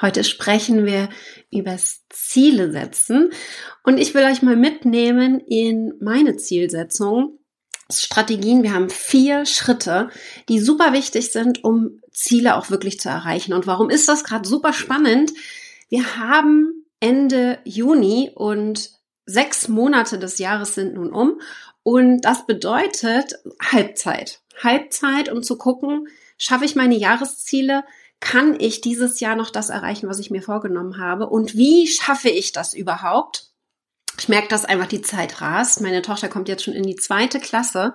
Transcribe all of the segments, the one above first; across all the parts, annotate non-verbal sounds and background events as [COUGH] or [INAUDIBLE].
Heute sprechen wir übers Ziele setzen und ich will euch mal mitnehmen in meine Zielsetzung. Strategien. Wir haben vier Schritte, die super wichtig sind, um Ziele auch wirklich zu erreichen. Und warum ist das gerade super spannend? Wir haben Ende Juni und sechs Monate des Jahres sind nun um. Und das bedeutet Halbzeit. Halbzeit, um zu gucken, schaffe ich meine Jahresziele? Kann ich dieses Jahr noch das erreichen, was ich mir vorgenommen habe? Und wie schaffe ich das überhaupt? Ich merke, dass einfach die Zeit rast. Meine Tochter kommt jetzt schon in die zweite Klasse.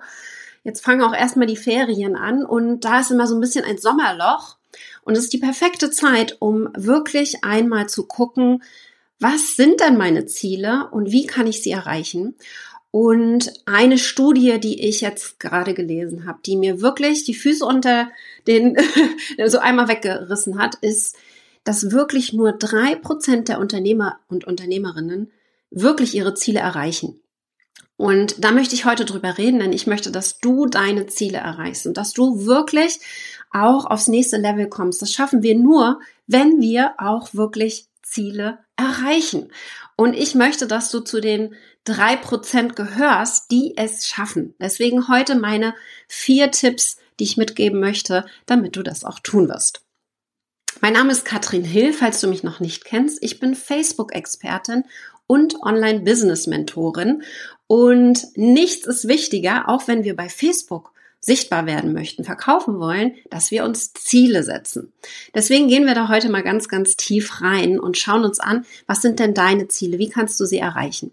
Jetzt fangen auch erstmal die Ferien an und da ist immer so ein bisschen ein Sommerloch. Und es ist die perfekte Zeit, um wirklich einmal zu gucken, was sind denn meine Ziele und wie kann ich sie erreichen? Und eine Studie, die ich jetzt gerade gelesen habe, die mir wirklich die Füße unter den [LAUGHS] so einmal weggerissen hat, ist, dass wirklich nur drei Prozent der Unternehmer und Unternehmerinnen wirklich ihre Ziele erreichen. Und da möchte ich heute drüber reden, denn ich möchte, dass du deine Ziele erreichst und dass du wirklich auch aufs nächste Level kommst. Das schaffen wir nur, wenn wir auch wirklich Ziele erreichen. Und ich möchte, dass du zu den drei Prozent gehörst, die es schaffen. Deswegen heute meine vier Tipps, die ich mitgeben möchte, damit du das auch tun wirst. Mein Name ist Katrin Hill, falls du mich noch nicht kennst. Ich bin Facebook-Expertin und Online-Business-Mentorin. Und nichts ist wichtiger, auch wenn wir bei Facebook sichtbar werden möchten, verkaufen wollen, dass wir uns Ziele setzen. Deswegen gehen wir da heute mal ganz, ganz tief rein und schauen uns an, was sind denn deine Ziele? Wie kannst du sie erreichen?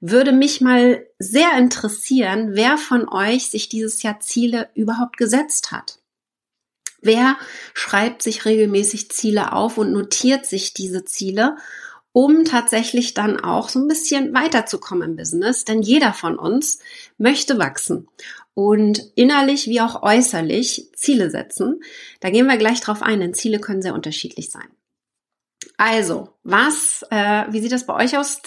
Würde mich mal sehr interessieren, wer von euch sich dieses Jahr Ziele überhaupt gesetzt hat. Wer schreibt sich regelmäßig Ziele auf und notiert sich diese Ziele um tatsächlich dann auch so ein bisschen weiterzukommen im Business. Denn jeder von uns möchte wachsen und innerlich wie auch äußerlich Ziele setzen. Da gehen wir gleich drauf ein, denn Ziele können sehr unterschiedlich sein. Also, was, äh, wie sieht das bei euch aus?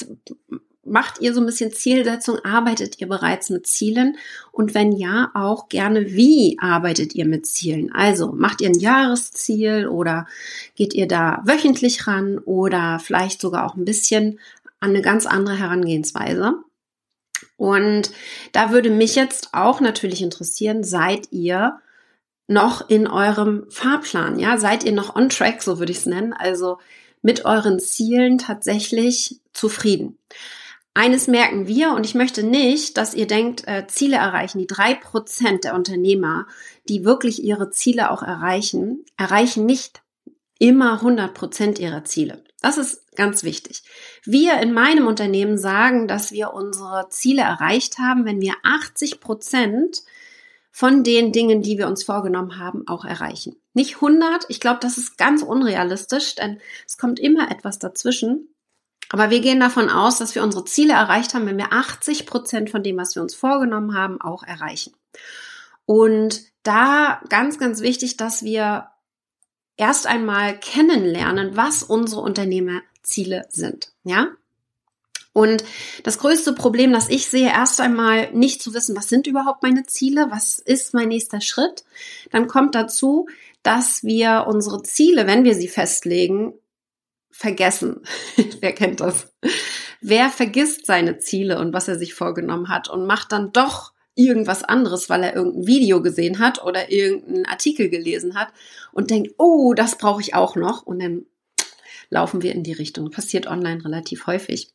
Macht ihr so ein bisschen Zielsetzung? Arbeitet ihr bereits mit Zielen? Und wenn ja, auch gerne, wie arbeitet ihr mit Zielen? Also macht ihr ein Jahresziel oder geht ihr da wöchentlich ran oder vielleicht sogar auch ein bisschen an eine ganz andere Herangehensweise? Und da würde mich jetzt auch natürlich interessieren, seid ihr noch in eurem Fahrplan? Ja, seid ihr noch on track, so würde ich es nennen? Also mit euren Zielen tatsächlich zufrieden? Eines merken wir, und ich möchte nicht, dass ihr denkt, äh, Ziele erreichen. Die drei Prozent der Unternehmer, die wirklich ihre Ziele auch erreichen, erreichen nicht immer 100 Prozent ihrer Ziele. Das ist ganz wichtig. Wir in meinem Unternehmen sagen, dass wir unsere Ziele erreicht haben, wenn wir 80 Prozent von den Dingen, die wir uns vorgenommen haben, auch erreichen. Nicht 100, ich glaube, das ist ganz unrealistisch, denn es kommt immer etwas dazwischen. Aber wir gehen davon aus, dass wir unsere Ziele erreicht haben, wenn wir 80 Prozent von dem, was wir uns vorgenommen haben, auch erreichen. Und da ganz, ganz wichtig, dass wir erst einmal kennenlernen, was unsere Unternehmerziele sind. Ja? Und das größte Problem, das ich sehe, erst einmal nicht zu wissen, was sind überhaupt meine Ziele, was ist mein nächster Schritt. Dann kommt dazu, dass wir unsere Ziele, wenn wir sie festlegen, vergessen. [LAUGHS] Wer kennt das? Wer vergisst seine Ziele und was er sich vorgenommen hat und macht dann doch irgendwas anderes, weil er irgendein Video gesehen hat oder irgendeinen Artikel gelesen hat und denkt, oh, das brauche ich auch noch. Und dann laufen wir in die Richtung. Passiert online relativ häufig.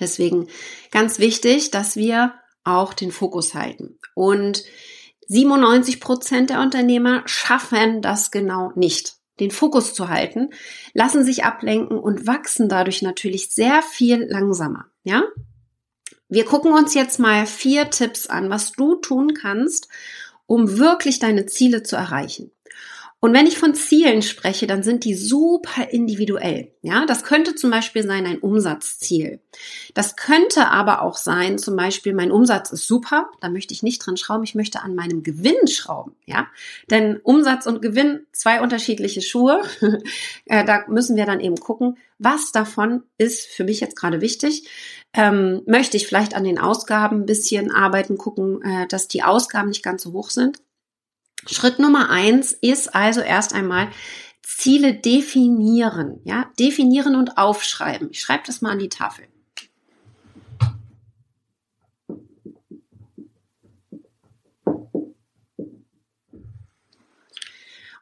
Deswegen ganz wichtig, dass wir auch den Fokus halten. Und 97 Prozent der Unternehmer schaffen das genau nicht den Fokus zu halten, lassen sich ablenken und wachsen dadurch natürlich sehr viel langsamer. Ja? Wir gucken uns jetzt mal vier Tipps an, was du tun kannst, um wirklich deine Ziele zu erreichen. Und wenn ich von Zielen spreche, dann sind die super individuell. Ja, das könnte zum Beispiel sein ein Umsatzziel. Das könnte aber auch sein, zum Beispiel mein Umsatz ist super, da möchte ich nicht dran schrauben, ich möchte an meinem Gewinn schrauben. Ja, denn Umsatz und Gewinn zwei unterschiedliche Schuhe. [LAUGHS] Äh, da müssen wir dann eben gucken, was davon ist für mich jetzt gerade wichtig. Ähm, möchte ich vielleicht an den Ausgaben ein bisschen arbeiten, gucken, äh, dass die Ausgaben nicht ganz so hoch sind. Schritt Nummer eins ist also erst einmal Ziele definieren, ja, definieren und aufschreiben. Ich schreibe das mal an die Tafel.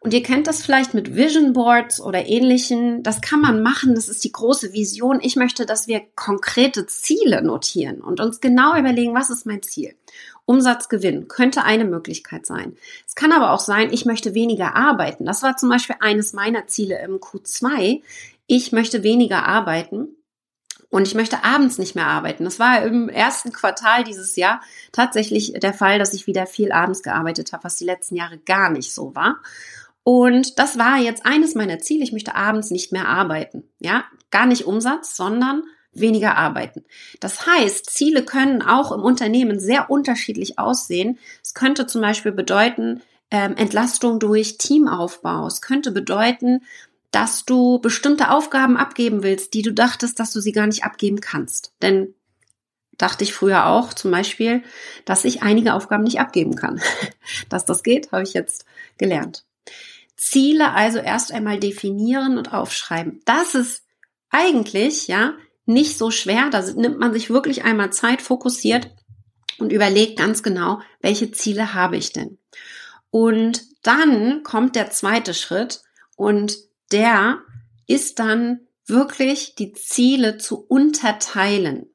Und ihr kennt das vielleicht mit Vision Boards oder ähnlichen. Das kann man machen. Das ist die große Vision. Ich möchte, dass wir konkrete Ziele notieren und uns genau überlegen, was ist mein Ziel? Umsatzgewinn könnte eine Möglichkeit sein. Es kann aber auch sein, ich möchte weniger arbeiten. Das war zum Beispiel eines meiner Ziele im Q2. Ich möchte weniger arbeiten. Und ich möchte abends nicht mehr arbeiten. Das war im ersten Quartal dieses Jahr tatsächlich der Fall, dass ich wieder viel abends gearbeitet habe, was die letzten Jahre gar nicht so war. Und das war jetzt eines meiner Ziele. Ich möchte abends nicht mehr arbeiten. Ja, gar nicht Umsatz, sondern weniger arbeiten. Das heißt, Ziele können auch im Unternehmen sehr unterschiedlich aussehen. Es könnte zum Beispiel bedeuten, ähm, Entlastung durch Teamaufbau. Es könnte bedeuten, dass du bestimmte Aufgaben abgeben willst, die du dachtest, dass du sie gar nicht abgeben kannst. Denn dachte ich früher auch zum Beispiel, dass ich einige Aufgaben nicht abgeben kann. [LAUGHS] dass das geht, habe ich jetzt gelernt. Ziele also erst einmal definieren und aufschreiben. Das ist eigentlich, ja, nicht so schwer. Da nimmt man sich wirklich einmal Zeit, fokussiert und überlegt ganz genau, welche Ziele habe ich denn? Und dann kommt der zweite Schritt und der ist dann wirklich die Ziele zu unterteilen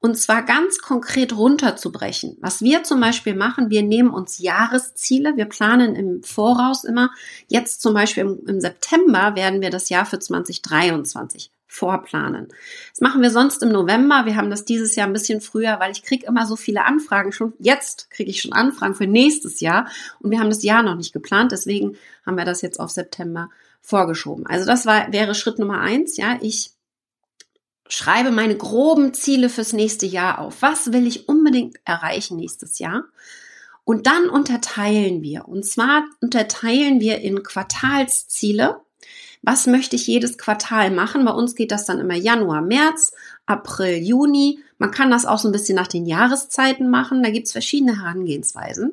und zwar ganz konkret runterzubrechen. Was wir zum Beispiel machen, wir nehmen uns Jahresziele, wir planen im Voraus immer. Jetzt zum Beispiel im, im September werden wir das Jahr für 2023 vorplanen. Das machen wir sonst im November. Wir haben das dieses Jahr ein bisschen früher, weil ich kriege immer so viele Anfragen. Schon jetzt kriege ich schon Anfragen für nächstes Jahr und wir haben das Jahr noch nicht geplant. Deswegen haben wir das jetzt auf September vorgeschoben. Also das war, wäre Schritt Nummer eins. Ja, ich schreibe meine groben Ziele fürs nächste Jahr auf. Was will ich unbedingt erreichen nächstes Jahr? Und dann unterteilen wir. Und zwar unterteilen wir in Quartalsziele. Was möchte ich jedes Quartal machen? Bei uns geht das dann immer Januar, März, April, Juni. Man kann das auch so ein bisschen nach den Jahreszeiten machen. Da gibt es verschiedene Herangehensweisen.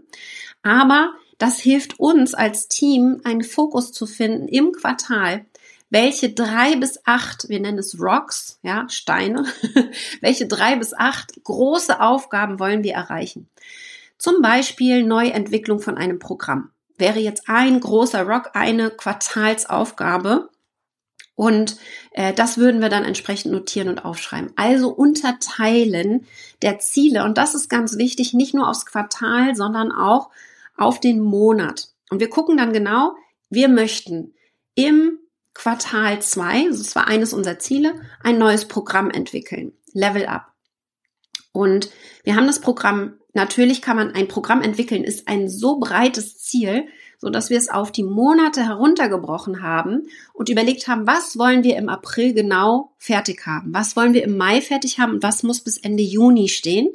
Aber das hilft uns als Team, einen Fokus zu finden im Quartal, welche drei bis acht, wir nennen es Rocks, ja, Steine, [LAUGHS] welche drei bis acht große Aufgaben wollen wir erreichen. Zum Beispiel Neuentwicklung von einem Programm. Wäre jetzt ein großer Rock eine Quartalsaufgabe. Und äh, das würden wir dann entsprechend notieren und aufschreiben. Also unterteilen der Ziele. Und das ist ganz wichtig, nicht nur aufs Quartal, sondern auch auf den Monat. Und wir gucken dann genau, wir möchten im Quartal 2, das war eines unserer Ziele, ein neues Programm entwickeln. Level Up. Und wir haben das Programm, natürlich kann man ein Programm entwickeln, ist ein so breites Ziel, so dass wir es auf die Monate heruntergebrochen haben und überlegt haben, was wollen wir im April genau fertig haben? Was wollen wir im Mai fertig haben und was muss bis Ende Juni stehen?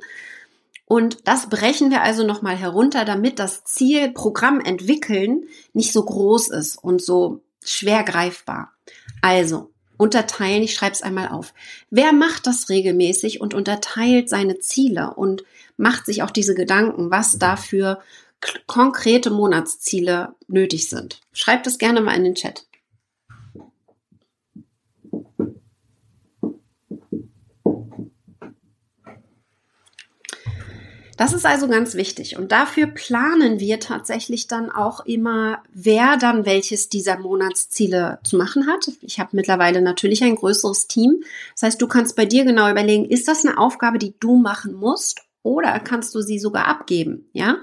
Und das brechen wir also nochmal herunter, damit das Ziel Programm entwickeln nicht so groß ist und so schwer greifbar. Also, unterteilen, ich schreibe es einmal auf. Wer macht das regelmäßig und unterteilt seine Ziele und macht sich auch diese Gedanken, was dafür konkrete Monatsziele nötig sind? Schreibt es gerne mal in den Chat. Das ist also ganz wichtig. Und dafür planen wir tatsächlich dann auch immer, wer dann welches dieser Monatsziele zu machen hat. Ich habe mittlerweile natürlich ein größeres Team. Das heißt, du kannst bei dir genau überlegen, ist das eine Aufgabe, die du machen musst? Oder kannst du sie sogar abgeben? Ja?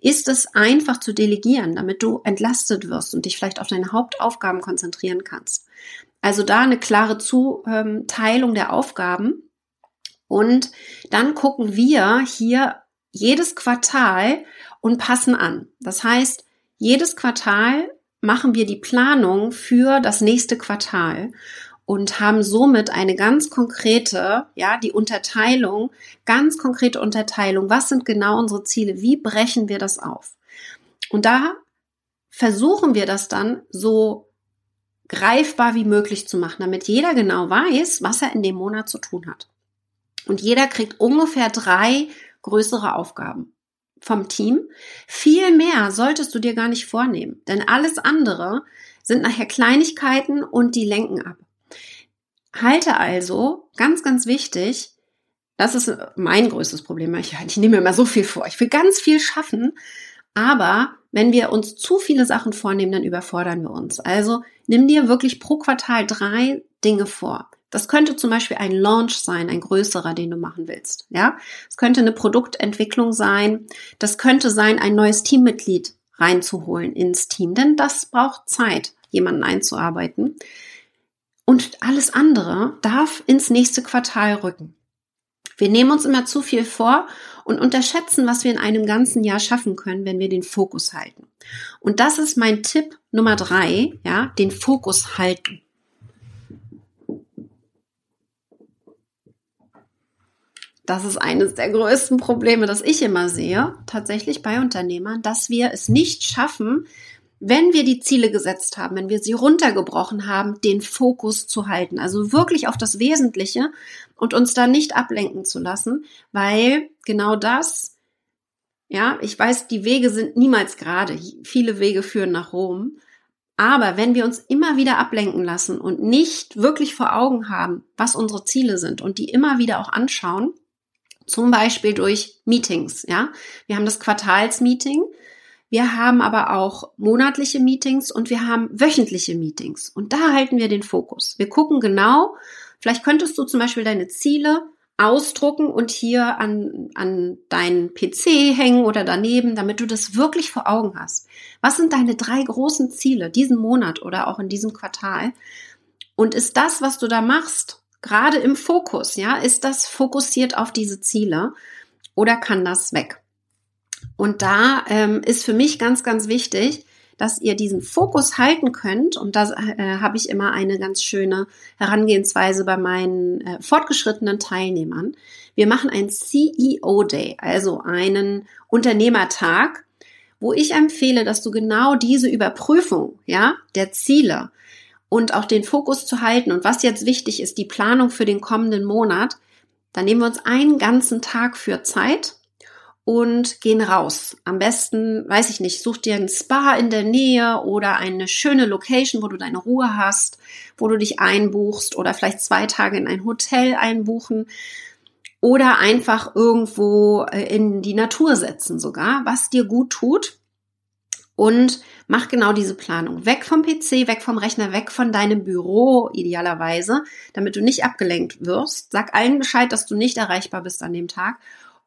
Ist es einfach zu delegieren, damit du entlastet wirst und dich vielleicht auf deine Hauptaufgaben konzentrieren kannst? Also da eine klare Zuteilung der Aufgaben. Und dann gucken wir hier jedes Quartal und passen an. Das heißt, jedes Quartal machen wir die Planung für das nächste Quartal und haben somit eine ganz konkrete, ja, die Unterteilung, ganz konkrete Unterteilung. Was sind genau unsere Ziele? Wie brechen wir das auf? Und da versuchen wir das dann so greifbar wie möglich zu machen, damit jeder genau weiß, was er in dem Monat zu tun hat. Und jeder kriegt ungefähr drei größere Aufgaben. vom Team. Viel mehr solltest du dir gar nicht vornehmen, denn alles andere sind nachher Kleinigkeiten und die lenken ab. Halte also, ganz, ganz wichtig, das ist mein größtes Problem. Ich, ich nehme mir immer so viel vor. Ich will ganz viel schaffen, aber wenn wir uns zu viele Sachen vornehmen, dann überfordern wir uns. Also nimm dir wirklich pro Quartal drei Dinge vor. Das könnte zum Beispiel ein Launch sein, ein größerer, den du machen willst. Ja, es könnte eine Produktentwicklung sein. Das könnte sein, ein neues Teammitglied reinzuholen ins Team, denn das braucht Zeit, jemanden einzuarbeiten. Und alles andere darf ins nächste Quartal rücken. Wir nehmen uns immer zu viel vor und unterschätzen, was wir in einem ganzen Jahr schaffen können, wenn wir den Fokus halten. Und das ist mein Tipp Nummer drei, ja, den Fokus halten. Das ist eines der größten Probleme, das ich immer sehe, tatsächlich bei Unternehmern, dass wir es nicht schaffen, wenn wir die Ziele gesetzt haben, wenn wir sie runtergebrochen haben, den Fokus zu halten. Also wirklich auf das Wesentliche und uns da nicht ablenken zu lassen, weil genau das, ja, ich weiß, die Wege sind niemals gerade. Viele Wege führen nach Rom. Aber wenn wir uns immer wieder ablenken lassen und nicht wirklich vor Augen haben, was unsere Ziele sind und die immer wieder auch anschauen, zum Beispiel durch Meetings, ja. Wir haben das Quartalsmeeting. Wir haben aber auch monatliche Meetings und wir haben wöchentliche Meetings. Und da halten wir den Fokus. Wir gucken genau, vielleicht könntest du zum Beispiel deine Ziele ausdrucken und hier an, an deinen PC hängen oder daneben, damit du das wirklich vor Augen hast. Was sind deine drei großen Ziele diesen Monat oder auch in diesem Quartal? Und ist das, was du da machst, gerade im Fokus, ja, ist das fokussiert auf diese Ziele oder kann das weg? Und da ähm, ist für mich ganz, ganz wichtig, dass ihr diesen Fokus halten könnt. Und da äh, habe ich immer eine ganz schöne Herangehensweise bei meinen äh, fortgeschrittenen Teilnehmern. Wir machen einen CEO Day, also einen Unternehmertag, wo ich empfehle, dass du genau diese Überprüfung, ja, der Ziele und auch den Fokus zu halten und was jetzt wichtig ist, die Planung für den kommenden Monat, dann nehmen wir uns einen ganzen Tag für Zeit und gehen raus. Am besten, weiß ich nicht, such dir ein Spa in der Nähe oder eine schöne Location, wo du deine Ruhe hast, wo du dich einbuchst oder vielleicht zwei Tage in ein Hotel einbuchen oder einfach irgendwo äh, in die Natur setzen sogar, was dir gut tut. Und mach genau diese Planung. Weg vom PC, weg vom Rechner, weg von deinem Büro idealerweise, damit du nicht abgelenkt wirst. Sag allen Bescheid, dass du nicht erreichbar bist an dem Tag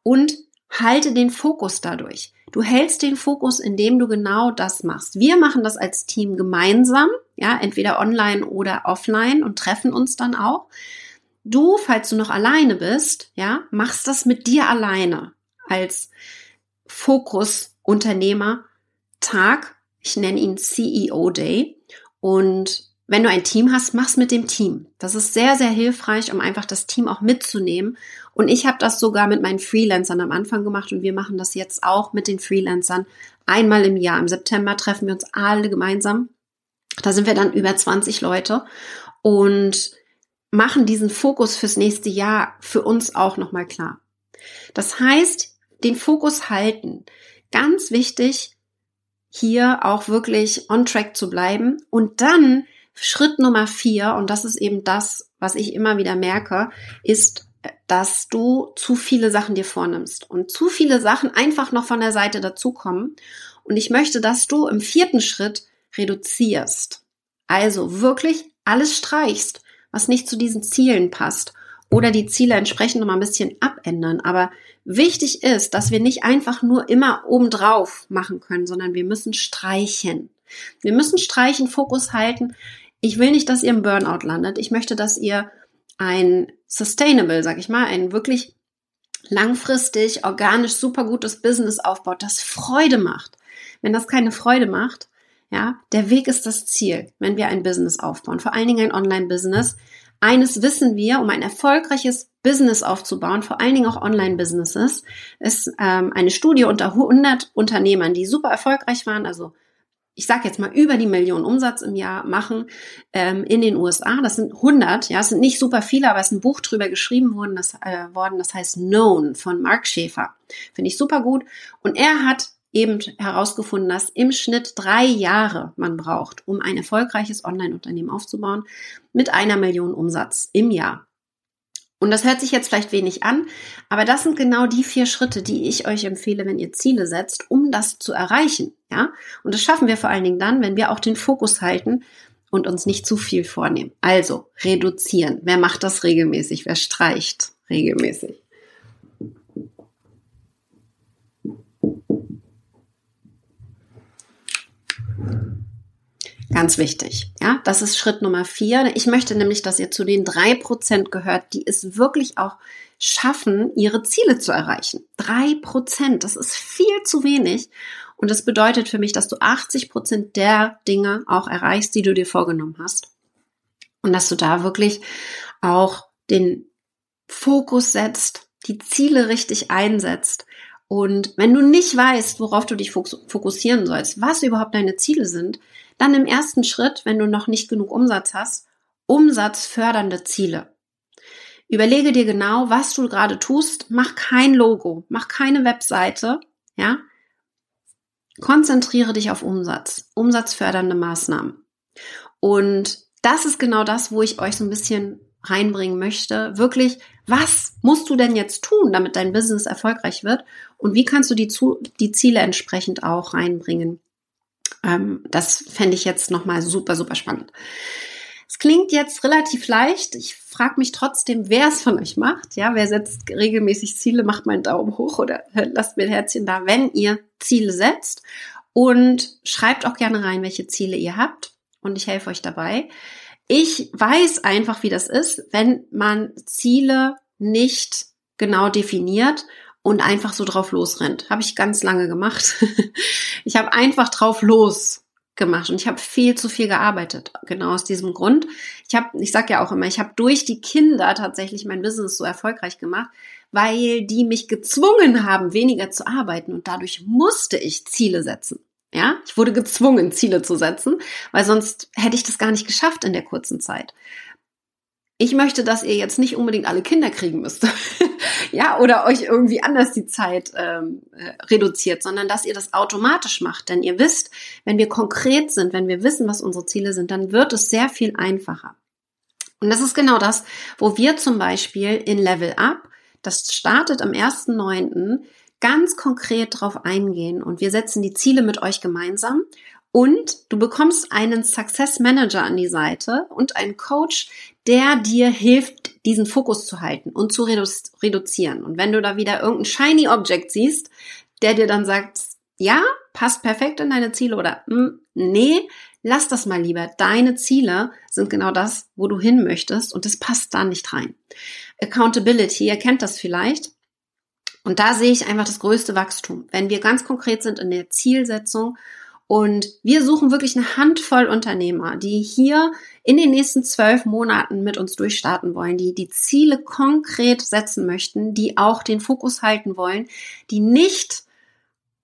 und halte den Fokus dadurch. Du hältst den Fokus, indem du genau das machst. Wir machen das als Team gemeinsam, ja, entweder online oder offline und treffen uns dann auch. Du, falls du noch alleine bist, ja, machst das mit dir alleine als Fokus-Unternehmer Tag. Ich nenne ihn CEO Day. Und wenn du ein Team hast, mach's mit dem Team. Das ist sehr, sehr hilfreich, um einfach das Team auch mitzunehmen. Und ich habe das sogar mit meinen Freelancern am Anfang gemacht und wir machen das jetzt auch mit den Freelancern einmal im Jahr. Im September treffen wir uns alle gemeinsam. Da sind wir dann über 20 Leute und machen diesen Fokus fürs nächste Jahr für uns auch nochmal klar. Das heißt, den Fokus halten. Ganz wichtig, hier auch wirklich on track zu bleiben und dann Schritt Nummer vier, und das ist eben das, was ich immer wieder merke, ist, dass du zu viele Sachen dir vornimmst und zu viele Sachen einfach noch von der Seite dazukommen. Und ich möchte, dass du im vierten Schritt reduzierst. Also wirklich alles streichst, was nicht zu diesen Zielen passt oder die Ziele entsprechend noch mal ein bisschen abändern. Aber wichtig ist, dass wir nicht einfach nur immer obendrauf machen können, sondern wir müssen streichen. Wir müssen streichen, Fokus halten. Ich will nicht, dass ihr im Burnout landet. Ich möchte, dass ihr ein sustainable, sag ich mal, ein wirklich langfristig, organisch, super gutes Business aufbaut, das Freude macht. Wenn das keine Freude macht, ja, der Weg ist das Ziel, wenn wir ein Business aufbauen, vor allen Dingen ein Online-Business. Eines wissen wir, um ein erfolgreiches Business aufzubauen, vor allen Dingen auch Online-Businesses, ist ähm, eine Studie unter 100 Unternehmern, die super erfolgreich waren, also ich sage jetzt mal, über die Million Umsatz im Jahr machen ähm, in den USA. Das sind 100, ja, es sind nicht super viele, aber es ist ein Buch drüber geschrieben worden, das, äh, worden, das heißt Known von Mark Schäfer. Finde ich super gut. Und er hat eben herausgefunden, dass im Schnitt drei Jahre man braucht, um ein erfolgreiches Online-Unternehmen aufzubauen mit einer Million Umsatz im Jahr. Und das hört sich jetzt vielleicht wenig an, aber das sind genau die vier Schritte, die ich euch empfehle, wenn ihr Ziele setzt, um das zu erreichen. Ja? Und das schaffen wir vor allen Dingen dann, wenn wir auch den Fokus halten und uns nicht zu viel vornehmen. Also reduzieren. Wer macht das regelmäßig? Wer streicht regelmäßig? Ganz wichtig. Ja, das ist Schritt Nummer vier. Ich möchte nämlich, dass ihr zu den drei Prozent gehört, die es wirklich auch schaffen, ihre Ziele zu erreichen. Drei Prozent, das ist viel zu wenig. Und das bedeutet für mich, dass du 80 Prozent der Dinge auch erreichst, die du dir vorgenommen hast. Und dass du da wirklich auch den Fokus setzt, die Ziele richtig einsetzt. Und wenn du nicht weißt, worauf du dich fokussieren sollst, was überhaupt deine Ziele sind, dann im ersten Schritt, wenn du noch nicht genug Umsatz hast, umsatzfördernde Ziele. Überlege dir genau, was du gerade tust. Mach kein Logo, mach keine Webseite, ja. Konzentriere dich auf Umsatz, umsatzfördernde Maßnahmen. Und das ist genau das, wo ich euch so ein bisschen reinbringen möchte. Wirklich, was musst du denn jetzt tun, damit dein Business erfolgreich wird? Und wie kannst du die, die Ziele entsprechend auch reinbringen? Ähm, das fände ich jetzt nochmal super, super spannend. Es klingt jetzt relativ leicht. Ich frage mich trotzdem, wer es von euch macht. Ja, wer setzt regelmäßig Ziele, macht meinen Daumen hoch oder [LAUGHS] lasst mir ein Herzchen da, wenn ihr Ziele setzt. Und schreibt auch gerne rein, welche Ziele ihr habt. Und ich helfe euch dabei. Ich weiß einfach, wie das ist, wenn man Ziele nicht genau definiert und einfach so drauf losrennt. Habe ich ganz lange gemacht. [LAUGHS] ich habe einfach drauf los gemacht und ich habe viel zu viel gearbeitet. Genau aus diesem Grund. Ich habe, ich sage ja auch immer, ich habe durch die Kinder tatsächlich mein Business so erfolgreich gemacht, weil die mich gezwungen haben, weniger zu arbeiten und dadurch musste ich Ziele setzen. Ja, ich wurde gezwungen, Ziele zu setzen, weil sonst hätte ich das gar nicht geschafft in der kurzen Zeit ich möchte, dass ihr jetzt nicht unbedingt alle Kinder kriegen müsst. [LAUGHS] ja, oder euch irgendwie anders die Zeit ähm, äh, reduziert, sondern dass ihr das automatisch macht. Denn ihr wisst, wenn wir konkret sind, wenn wir wissen, was unsere Ziele sind, dann wird es sehr viel einfacher. Und das ist genau das, wo wir zum Beispiel in Level Up, das startet am 1.9., ganz konkret drauf eingehen und wir setzen die Ziele mit euch gemeinsam und du bekommst einen Success Manager an die Seite und einen Coach, der dir hilft, diesen Fokus zu halten und zu redu reduzieren. Und wenn du da wieder irgendein shiny Object siehst, der dir dann sagt, ja, passt perfekt in deine Ziele oder mm, nee, lass das mal lieber. Deine Ziele sind genau das, wo du hin möchtest und das passt da nicht rein. Accountability, ihr kennt das vielleicht. Und da sehe ich einfach das größte Wachstum. Wenn wir ganz konkret sind in der Zielsetzung und wir suchen wirklich eine Handvoll Unternehmer, die hier in den nächsten zwölf Monaten mit uns durchstarten wollen, die die Ziele konkret setzen möchten, die auch den Fokus halten wollen, die nicht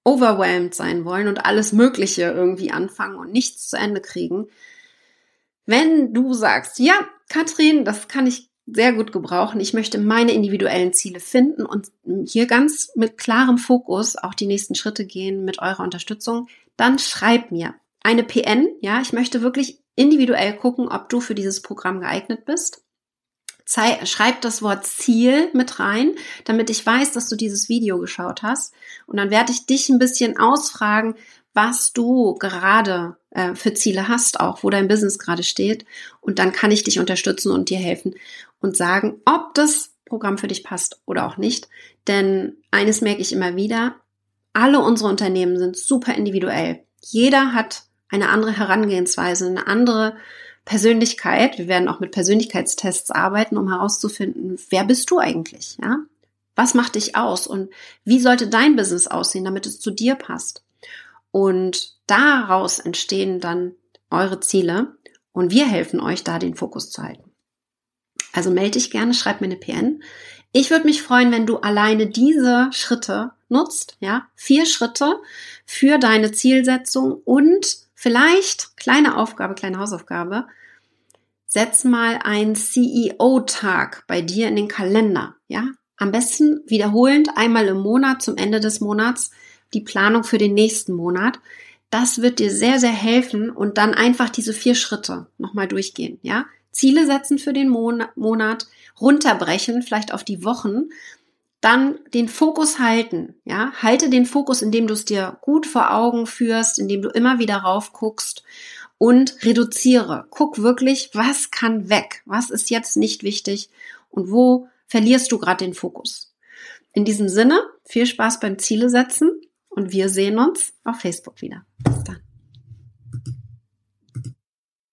overwhelmed sein wollen und alles Mögliche irgendwie anfangen und nichts zu Ende kriegen. Wenn du sagst, ja, Katrin, das kann ich sehr gut gebrauchen. Ich möchte meine individuellen Ziele finden und hier ganz mit klarem Fokus auch die nächsten Schritte gehen mit eurer Unterstützung dann schreib mir eine PN. Ja, ich möchte wirklich individuell gucken, ob du für dieses Programm geeignet bist. schreib das Wort Ziel mit rein, damit ich weiß, dass du dieses Video geschaut hast. Und dann werde ich dich ein bisschen ausfragen, was du gerade äh, für Ziele hast, auch wo dein Business gerade steht. Und dann kann ich dich unterstützen und dir helfen und sagen, ob das Programm für dich passt oder auch nicht. Denn eines merke ich immer wieder, alle unsere Unternehmen sind super individuell. Jeder hat eine andere Herangehensweise, eine andere Persönlichkeit. Wir werden auch mit Persönlichkeitstests arbeiten, um herauszufinden, wer bist du eigentlich, ja? Was macht dich aus und wie sollte dein Business aussehen, damit es zu dir passt? Und daraus entstehen dann eure Ziele und wir helfen euch da den Fokus zu halten. Also melde dich gerne, schreib mir eine PN. Ich würde mich freuen, wenn du alleine diese Schritte nutzt, ja, vier Schritte für deine Zielsetzung und Vielleicht, kleine Aufgabe, kleine Hausaufgabe, setz mal einen CEO-Tag bei dir in den Kalender, ja? Am besten wiederholend einmal im Monat zum Ende des Monats die Planung für den nächsten Monat. Das wird dir sehr, sehr helfen und dann einfach diese vier Schritte nochmal durchgehen, ja? Ziele setzen für den Monat, runterbrechen, vielleicht auf die Wochen, dann den Fokus halten, ja? Halte den Fokus, indem du es dir gut vor Augen führst, indem du immer wieder rauf guckst und reduziere. Guck wirklich, was kann weg? Was ist jetzt nicht wichtig und wo verlierst du gerade den Fokus? In diesem Sinne, viel Spaß beim Ziele setzen und wir sehen uns auf Facebook wieder.